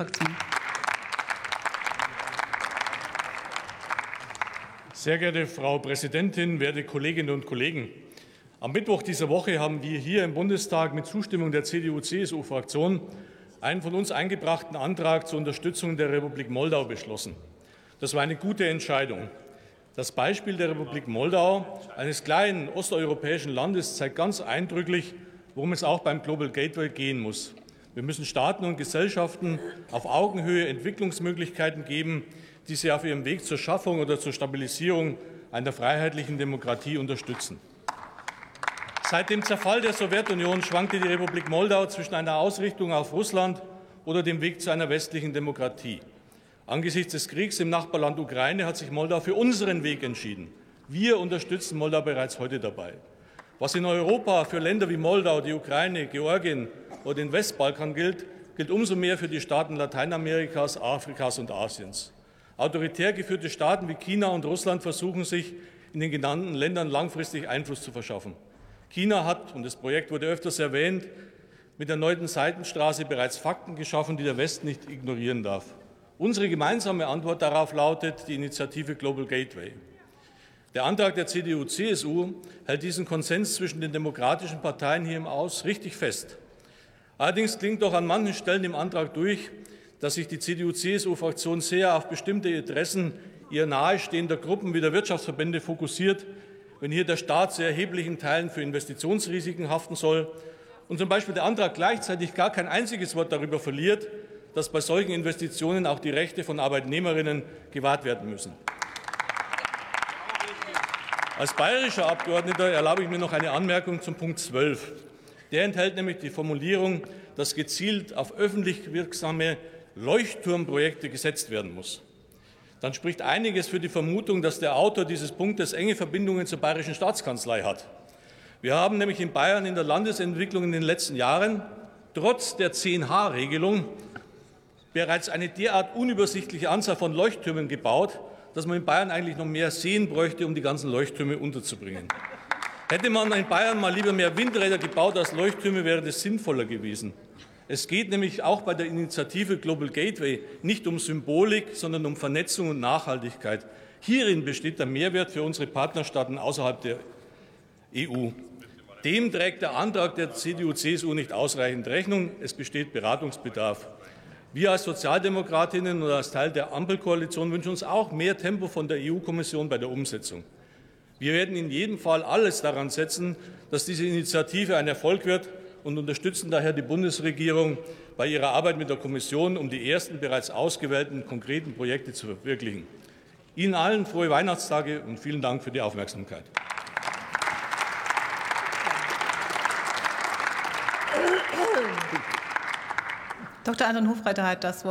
CDU-Fraktion. Sehr geehrte Frau Präsidentin, werte Kolleginnen und Kollegen! Am Mittwoch dieser Woche haben wir hier im Bundestag mit Zustimmung der CDU-CSU-Fraktion einen von uns eingebrachten Antrag zur Unterstützung der Republik Moldau beschlossen. Das war eine gute Entscheidung. Das Beispiel der Republik Moldau, eines kleinen osteuropäischen Landes, zeigt ganz eindrücklich, worum es auch beim Global Gateway gehen muss. Wir müssen Staaten und Gesellschaften auf Augenhöhe Entwicklungsmöglichkeiten geben, die sie auf ihrem Weg zur Schaffung oder zur Stabilisierung einer freiheitlichen Demokratie unterstützen. Seit dem Zerfall der Sowjetunion schwankte die Republik Moldau zwischen einer Ausrichtung auf Russland oder dem Weg zu einer westlichen Demokratie. Angesichts des Kriegs im Nachbarland Ukraine hat sich Moldau für unseren Weg entschieden. Wir unterstützen Moldau bereits heute dabei. Was in Europa für Länder wie Moldau, die Ukraine, Georgien oder den Westbalkan gilt, gilt umso mehr für die Staaten Lateinamerikas, Afrikas und Asiens. Autoritär geführte Staaten wie China und Russland versuchen sich in den genannten Ländern langfristig Einfluss zu verschaffen. China hat, und das Projekt wurde öfters erwähnt, mit der neuen Seitenstraße bereits Fakten geschaffen, die der Westen nicht ignorieren darf. Unsere gemeinsame Antwort darauf lautet die Initiative Global Gateway. Der Antrag der CDU-CSU hält diesen Konsens zwischen den demokratischen Parteien hier im Haus richtig fest. Allerdings klingt doch an manchen Stellen im Antrag durch, dass sich die CDU-CSU-Fraktion sehr auf bestimmte Interessen ihr nahestehender Gruppen wie der Wirtschaftsverbände fokussiert, wenn hier der Staat zu erheblichen Teilen für Investitionsrisiken haften soll und zum Beispiel der Antrag gleichzeitig gar kein einziges Wort darüber verliert, dass bei solchen Investitionen auch die Rechte von Arbeitnehmerinnen gewahrt werden müssen. Als bayerischer Abgeordneter erlaube ich mir noch eine Anmerkung zum Punkt 12. Der enthält nämlich die Formulierung, dass gezielt auf öffentlich wirksame Leuchtturmprojekte gesetzt werden muss. Dann spricht einiges für die Vermutung, dass der Autor dieses Punktes enge Verbindungen zur bayerischen Staatskanzlei hat. Wir haben nämlich in Bayern in der Landesentwicklung in den letzten Jahren trotz der 10H-Regelung bereits eine derart unübersichtliche Anzahl von Leuchttürmen gebaut, dass man in Bayern eigentlich noch mehr Seen bräuchte, um die ganzen Leuchttürme unterzubringen. Hätte man in Bayern mal lieber mehr Windräder gebaut als Leuchttürme, wäre das sinnvoller gewesen. Es geht nämlich auch bei der Initiative Global Gateway nicht um Symbolik, sondern um Vernetzung und Nachhaltigkeit. Hierin besteht der Mehrwert für unsere Partnerstaaten außerhalb der EU. Dem trägt der Antrag der CDU-CSU nicht ausreichend Rechnung. Es besteht Beratungsbedarf. Wir als Sozialdemokratinnen und als Teil der Ampelkoalition wünschen uns auch mehr Tempo von der EU-Kommission bei der Umsetzung. Wir werden in jedem Fall alles daran setzen, dass diese Initiative ein Erfolg wird und unterstützen daher die Bundesregierung bei ihrer Arbeit mit der Kommission, um die ersten bereits ausgewählten konkreten Projekte zu verwirklichen. Ihnen allen frohe Weihnachtstage und vielen Dank für die Aufmerksamkeit. Dr. Anton Hofreiter hat das Wort.